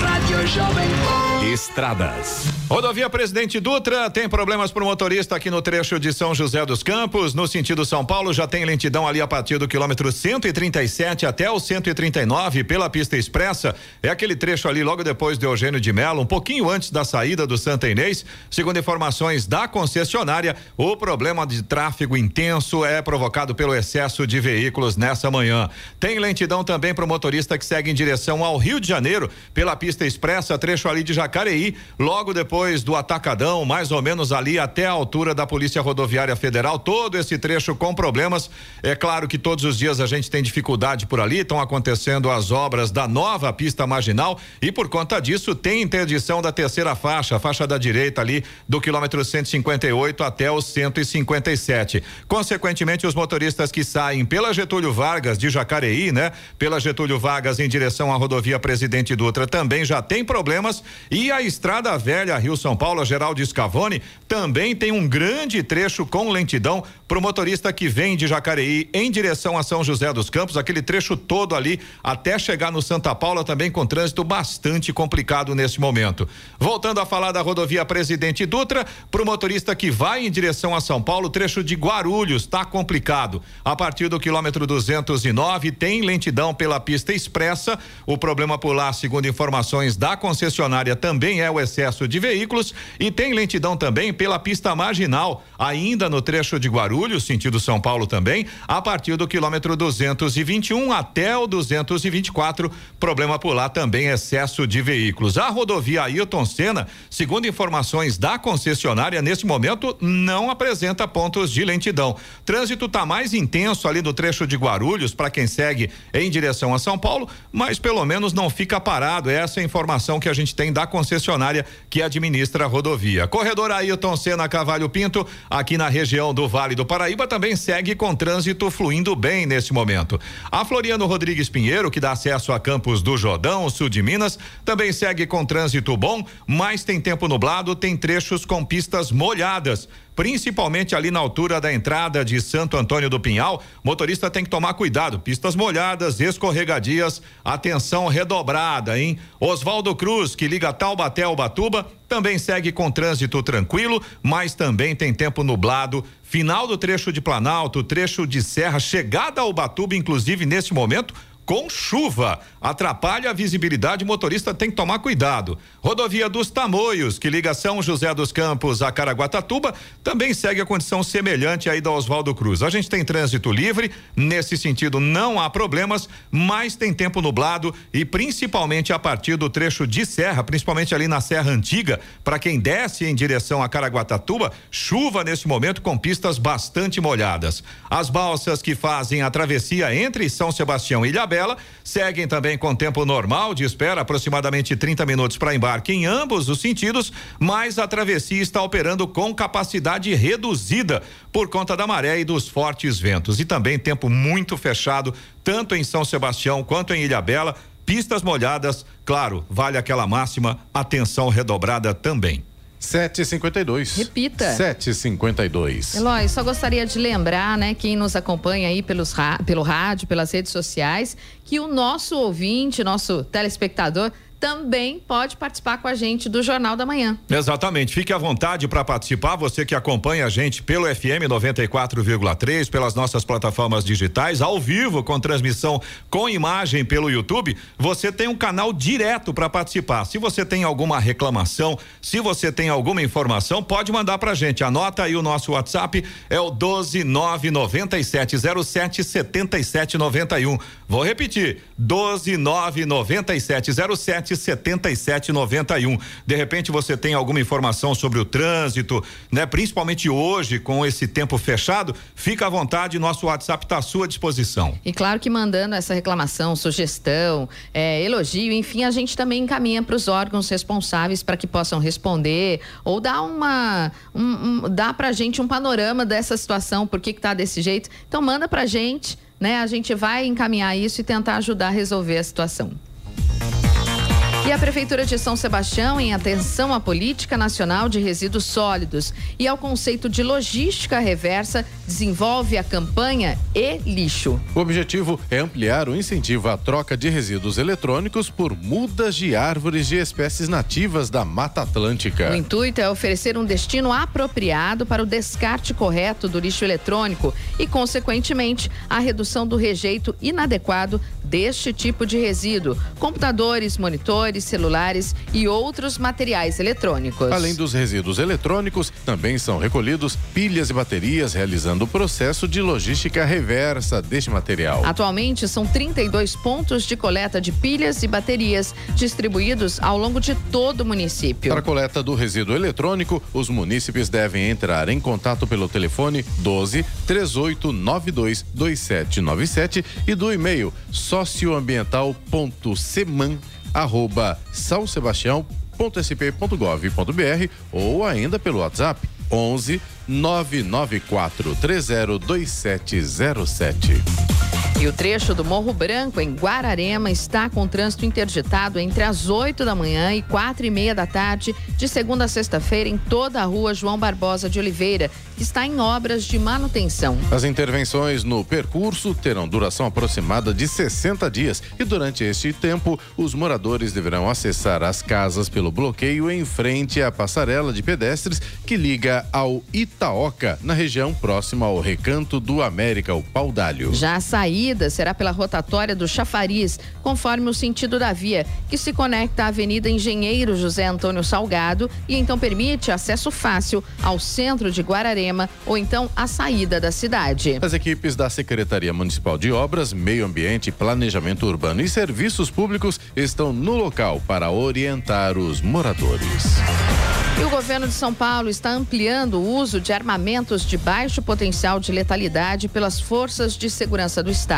[SPEAKER 7] Rádio Jovem Pan.
[SPEAKER 3] Estradas. Rodovia Presidente Dutra tem problemas para o motorista aqui no trecho de São José dos Campos. No sentido São Paulo, já tem lentidão ali a partir do quilômetro 137 até o 139 pela pista expressa. É aquele trecho ali logo depois de Eugênio de Melo, um pouquinho antes da saída do Santa Inês. Segundo informações da concessionária, o problema de tráfego intenso é provocado pelo excesso de veículos nessa manhã. Tem lentidão também para o motorista que segue em direção ao Rio de Janeiro pela pista expressa, trecho ali de Jacareí, logo depois do Atacadão, mais ou menos ali até a altura da Polícia Rodoviária Federal. Todo esse trecho com problemas. É claro que todos os dias a gente tem dificuldade por ali, estão acontecendo as obras da nova pista marginal e por conta disso tem interdição da terceira faixa, a faixa da direita ali do quilômetro 158 até o 157. Consequentemente, os motoristas que saem pela Getúlio Vargas de Jacareí, né? Pela Getúlio Vargas em direção à rodovia Presidente Dutra também já tem problemas e a Estrada Velha Rio São Paulo, Geraldo Scavone, também tem um grande trecho com lentidão para o motorista que vem de Jacareí em direção a São José dos Campos, aquele trecho todo ali até chegar no Santa Paula também com trânsito bastante complicado nesse momento. Voltando a falar da rodovia Presidente Dutra, para o motorista que vai em direção a São Paulo, trecho de Guarulhos está complicado. A partir do quilômetro 209 tem lentidão pela pista expressa. O problema por lá, segundo informações da concessionária, também é o excesso de veículos e tem lentidão também pela pista marginal, ainda no trecho de Guarulhos, sentido São Paulo também, a partir do quilômetro 221 até o 224. Problema por lá também excesso de veículos. A rodovia Ailton Senna, segundo informações da concessionária, nesse momento não apresenta pontos de lentidão. Trânsito está mais intenso ali no trecho de Guarulhos para quem segue em direção a São Paulo, mas pelo menos não fica parado. Essa é a informação que a gente tem da concessionária que administra a rodovia. Corredor Ailton Senna Cavalho Pinto, aqui na região do Vale do Paraíba, também segue com trânsito fluindo bem nesse momento. A Floriano Rodrigues Pinheiro, que dá acesso a Campos do Jordão, sul de Minas, também segue com trânsito bom, mas tem tempo nublado, tem trechos com pistas molhadas principalmente ali na altura da entrada de Santo Antônio do Pinhal. Motorista tem que tomar cuidado, pistas molhadas, escorregadias, atenção redobrada, hein? Oswaldo Cruz, que liga Taubaté ao Batuba, também segue com trânsito tranquilo, mas também tem tempo nublado. Final do trecho de Planalto, trecho de Serra, chegada ao Batuba, inclusive nesse momento, com chuva. Atrapalha a visibilidade, o motorista tem que tomar cuidado. Rodovia dos Tamoios, que liga São José dos Campos a Caraguatatuba, também segue a condição semelhante aí da Oswaldo Cruz. A gente tem trânsito livre, nesse sentido não há problemas, mas tem tempo nublado e principalmente a partir do trecho de serra, principalmente ali na Serra Antiga, para quem desce em direção a Caraguatatuba, chuva nesse momento com pistas bastante molhadas. As balsas que fazem a travessia entre São Sebastião e Ilhabela seguem também com tempo normal de espera, aproximadamente 30 minutos para embarque em ambos os sentidos, mas a travessia está operando com capacidade reduzida por conta da maré e dos fortes ventos. E também tempo muito fechado, tanto em São Sebastião quanto em Ilhabela. Pistas molhadas, claro, vale aquela máxima, atenção redobrada também.
[SPEAKER 1] 752.
[SPEAKER 2] Repita.
[SPEAKER 1] 752.
[SPEAKER 2] Eloy, só gostaria de lembrar, né, quem nos acompanha aí pelos, pelo rádio, pelas redes sociais, que o nosso ouvinte, nosso telespectador, também pode participar com a gente do Jornal da Manhã.
[SPEAKER 3] Exatamente. Fique à vontade para participar. Você que acompanha a gente pelo FM 94,3, pelas nossas plataformas digitais, ao vivo, com transmissão com imagem pelo YouTube, você tem um canal direto para participar. Se você tem alguma reclamação, se você tem alguma informação, pode mandar para a gente. Anota aí o nosso WhatsApp, é o 12997077791. Vou repetir, 1299707 7791. De repente você tem alguma informação sobre o trânsito, né? Principalmente hoje com esse tempo fechado, fica à vontade, nosso WhatsApp está à sua disposição.
[SPEAKER 2] E claro que mandando essa reclamação, sugestão, é, elogio, enfim, a gente também encaminha para os órgãos responsáveis para que possam responder ou dar uma um, um, dá pra gente um panorama dessa situação, por que que tá desse jeito. Então manda pra gente, né? A gente vai encaminhar isso e tentar ajudar a resolver a situação. E a Prefeitura de São Sebastião, em atenção à política nacional de resíduos sólidos e ao conceito de logística reversa, desenvolve a campanha E Lixo.
[SPEAKER 1] O objetivo é ampliar o incentivo à troca de resíduos eletrônicos por mudas de árvores de espécies nativas da Mata Atlântica.
[SPEAKER 2] O intuito é oferecer um destino apropriado para o descarte correto do lixo eletrônico e, consequentemente, a redução do rejeito inadequado deste tipo de resíduo, computadores, monitores, celulares e outros materiais eletrônicos.
[SPEAKER 1] Além dos resíduos eletrônicos, também são recolhidos pilhas e baterias, realizando o processo de logística reversa deste material.
[SPEAKER 2] Atualmente, são 32 pontos de coleta de pilhas e baterias distribuídos ao longo de todo o município.
[SPEAKER 1] Para a coleta do resíduo eletrônico, os munícipes devem entrar em contato pelo telefone 12 3892 2797 e do e-mail socioambiental.seman arroba salsebastião.sp.gov.br ou ainda pelo WhatsApp 11 994 302707.
[SPEAKER 2] E o trecho do Morro Branco, em Guararema, está com trânsito interditado entre as 8 da manhã e quatro e meia da tarde, de segunda a sexta-feira, em toda a rua João Barbosa de Oliveira, que está em obras de manutenção.
[SPEAKER 1] As intervenções no percurso terão duração aproximada de 60 dias e durante este tempo, os moradores deverão acessar as casas pelo bloqueio em frente à passarela de pedestres que liga ao Itaoca, na região próxima ao Recanto do América, o Paudalho.
[SPEAKER 2] Já a saída será pela rotatória do Chafariz, conforme o sentido da via, que se conecta à Avenida Engenheiro José Antônio Salgado e então permite acesso fácil ao centro de Guararema ou então a saída da cidade.
[SPEAKER 1] As equipes da Secretaria Municipal de Obras, Meio Ambiente, Planejamento Urbano e Serviços Públicos estão no local para orientar os moradores.
[SPEAKER 2] E o governo de São Paulo está ampliando o uso de armamentos de baixo potencial de letalidade pelas forças de segurança do Estado.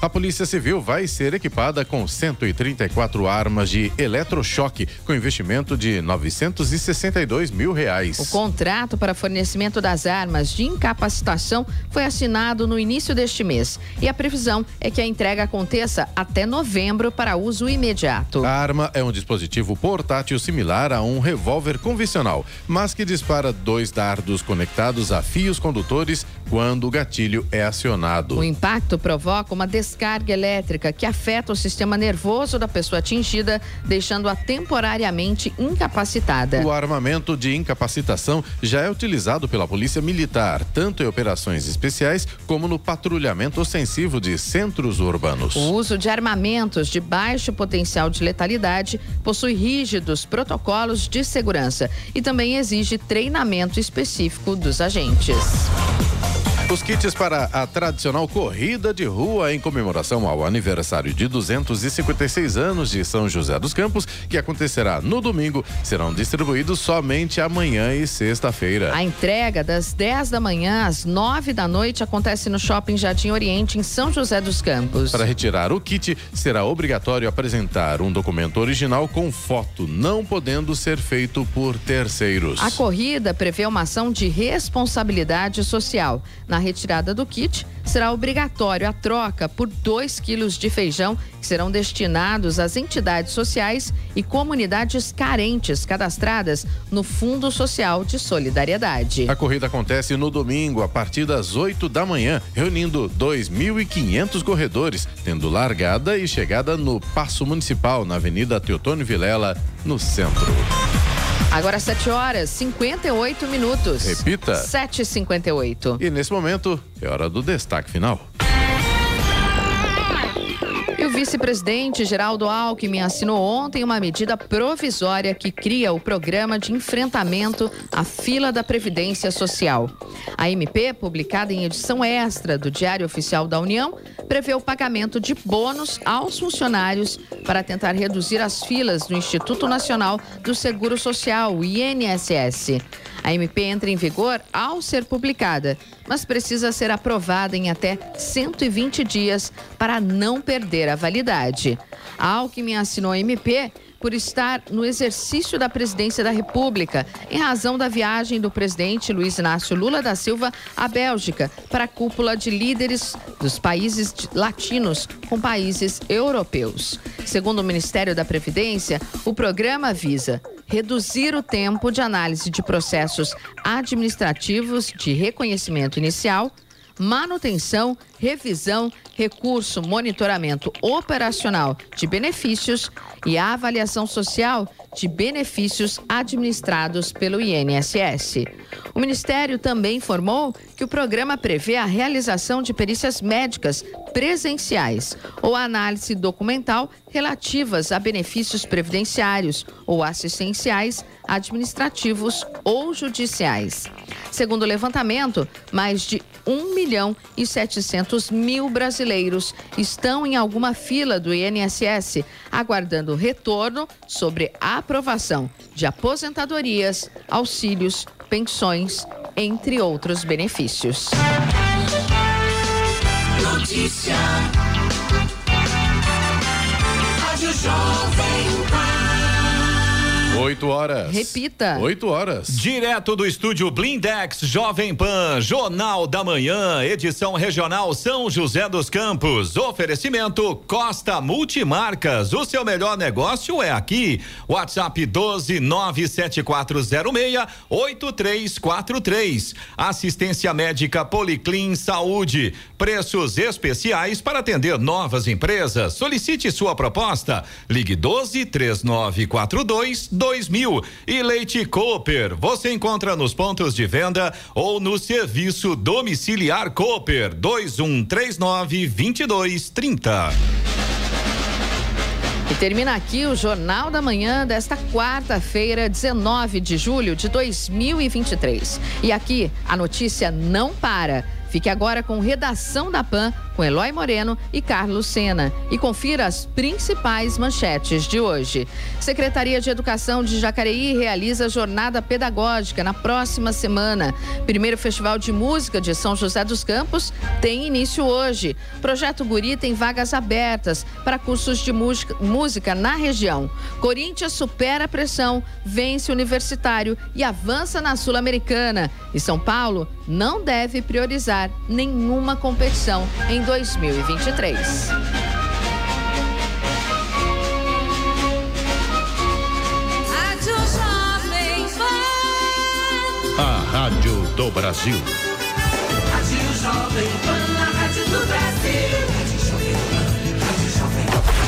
[SPEAKER 1] A Polícia Civil vai ser equipada com 134 armas de eletrochoque, com investimento de 962 mil reais.
[SPEAKER 2] O contrato para fornecimento das armas de incapacitação foi assinado no início deste mês. E a previsão é que a entrega aconteça até novembro para uso imediato.
[SPEAKER 1] A arma é um dispositivo portátil similar a um revólver convencional mas que dispara dois dardos conectados a fios condutores quando o gatilho é acionado.
[SPEAKER 2] O impacto provoca uma descarga elétrica que afeta o sistema nervoso da pessoa atingida, deixando-a temporariamente incapacitada.
[SPEAKER 1] O armamento de incapacitação já é utilizado pela Polícia Militar, tanto em operações especiais como no patrulhamento ostensivo de centros urbanos.
[SPEAKER 2] O uso de armamentos de baixo potencial de letalidade possui rígidos protocolos de segurança e também exige treinamento específico dos agentes.
[SPEAKER 1] Os kits para a tradicional corrida de rua em comemoração ao aniversário de 256 anos de São José dos Campos, que acontecerá no domingo, serão distribuídos somente amanhã e sexta-feira.
[SPEAKER 2] A entrega das 10 da manhã às 9 da noite acontece no Shopping Jardim Oriente, em São José dos Campos.
[SPEAKER 1] Para retirar o kit, será obrigatório apresentar um documento original com foto, não podendo ser feito por terceiros.
[SPEAKER 2] A corrida prevê uma ação de responsabilidade social. Na retirada do kit, será obrigatório a troca por 2 quilos de feijão que serão destinados às entidades sociais e comunidades carentes cadastradas no Fundo Social de Solidariedade.
[SPEAKER 1] A corrida acontece no domingo, a partir das 8 da manhã, reunindo 2.500 corredores, tendo largada e chegada no Paço Municipal, na Avenida Teotônio Vilela, no centro.
[SPEAKER 2] Agora 7 horas 58 minutos.
[SPEAKER 1] Repita.
[SPEAKER 2] 7h58.
[SPEAKER 1] E nesse momento é hora do destaque final.
[SPEAKER 2] O vice-presidente Geraldo Alckmin assinou ontem uma medida provisória que cria o programa de enfrentamento à fila da Previdência Social. A MP, publicada em edição extra do Diário Oficial da União, prevê o pagamento de bônus aos funcionários para tentar reduzir as filas no Instituto Nacional do Seguro Social, INSS. A MP entra em vigor ao ser publicada, mas precisa ser aprovada em até 120 dias para não perder a validade. A Alckmin assinou a MP por estar no exercício da presidência da República, em razão da viagem do presidente Luiz Inácio Lula da Silva à Bélgica para a cúpula de líderes dos países latinos com países europeus. Segundo o Ministério da Previdência, o programa visa reduzir o tempo de análise de processos administrativos de reconhecimento inicial, manutenção, revisão, recurso, monitoramento operacional de benefícios e avaliação social de benefícios administrados pelo INSS. O Ministério também informou que o programa prevê a realização de perícias médicas presenciais ou análise documental relativas a benefícios previdenciários ou assistenciais, administrativos ou judiciais. Segundo o levantamento, mais de 1 milhão e 700 mil brasileiros estão em alguma fila do INSS, aguardando retorno sobre a aprovação de aposentadorias, auxílios, pensões, entre outros benefícios.
[SPEAKER 7] Notícia. Rádio Jovem Pan.
[SPEAKER 1] 8 horas.
[SPEAKER 2] Repita.
[SPEAKER 1] 8 horas.
[SPEAKER 3] Direto do estúdio Blindex Jovem Pan, Jornal da Manhã, edição regional São José dos Campos. Oferecimento Costa Multimarcas. O seu melhor negócio é aqui. WhatsApp 12974068343. Assistência médica Policlin Saúde. Preços especiais para atender novas empresas. Solicite sua proposta. Ligue 12 3942 2000 e Leite Cooper. Você encontra nos pontos de venda ou no serviço domiciliar Cooper 2139 2230.
[SPEAKER 2] E termina aqui o Jornal da Manhã desta quarta-feira, 19 de julho de 2023. E aqui a notícia não para. Fique agora com Redação da PAN, com Eloy Moreno e Carlos Sena. E confira as principais manchetes de hoje. Secretaria de Educação de Jacareí realiza jornada pedagógica na próxima semana. Primeiro Festival de Música de São José dos Campos tem início hoje. Projeto Guri tem vagas abertas para cursos de música, na região. Corinthians supera a pressão, vence o Universitário e avança na Sul-Americana. E São Paulo não deve priorizar nenhuma competição em 2023.
[SPEAKER 7] Rádio Jovem Pan.
[SPEAKER 6] A Rádio do Brasil.
[SPEAKER 7] Rádio Jovem Pan, a rádio do Brasil. Rádio Jovem Pan, Rádio Jovem Jovem Pan.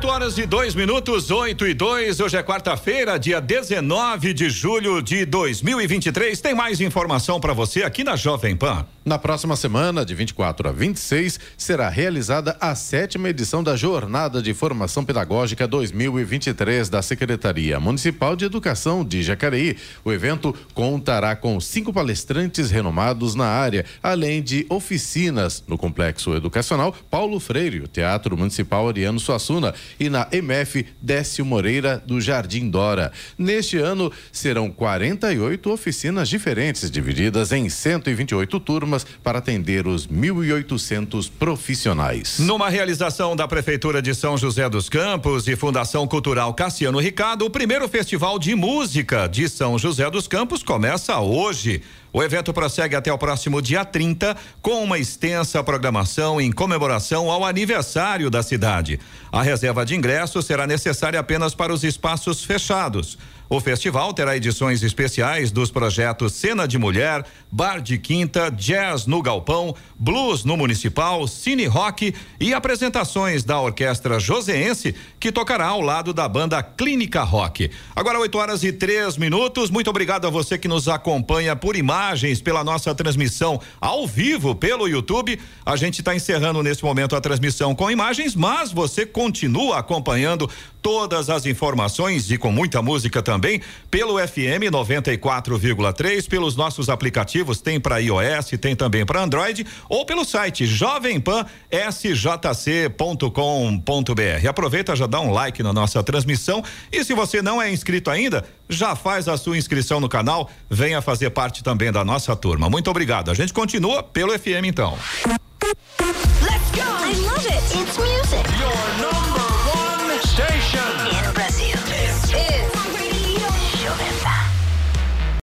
[SPEAKER 3] Agora 8 horas e 2 minutos, 8 e 2. Hoje é quarta-feira, dia 19 de julho de 2023. Tem mais informação para você aqui na Jovem Pan.
[SPEAKER 1] Na próxima semana, de 24 a 26, será realizada a sétima edição da Jornada de Formação Pedagógica 2023 da Secretaria Municipal de Educação de Jacareí. O evento contará com cinco palestrantes renomados na área, além de oficinas no Complexo Educacional Paulo Freire, o Teatro Municipal Ariano Suassuna e na MF Décio Moreira do Jardim Dora. Neste ano, serão 48 oficinas diferentes, divididas em 128 turmas para atender os 1.800 profissionais.
[SPEAKER 3] Numa realização da Prefeitura de São José dos Campos e Fundação Cultural Cassiano Ricardo, o primeiro Festival de Música de São José dos Campos começa hoje. O evento prossegue até o próximo dia 30, com uma extensa programação em comemoração ao aniversário da cidade. A reserva de ingressos será necessária apenas para os espaços fechados. O festival terá edições especiais dos projetos Cena de Mulher, Bar de Quinta, Jazz no Galpão, Blues no Municipal, Cine Rock e apresentações da Orquestra Joseense, que tocará ao lado da banda Clínica Rock. Agora 8 horas e três minutos. Muito obrigado a você que nos acompanha por imagens pela nossa transmissão ao vivo pelo YouTube. A gente está encerrando nesse momento a transmissão com imagens, mas você continua acompanhando todas as informações e com muita música também pelo FM 94,3, pelos nossos aplicativos, tem para iOS, tem também para Android ou pelo site jovempansjc.com.br. Aproveita já dá um like na nossa transmissão e se você não é inscrito ainda, já faz a sua inscrição no canal, venha fazer parte também da nossa turma. Muito obrigado. A gente continua pelo FM então.
[SPEAKER 10] Let's go! I love it. It's music.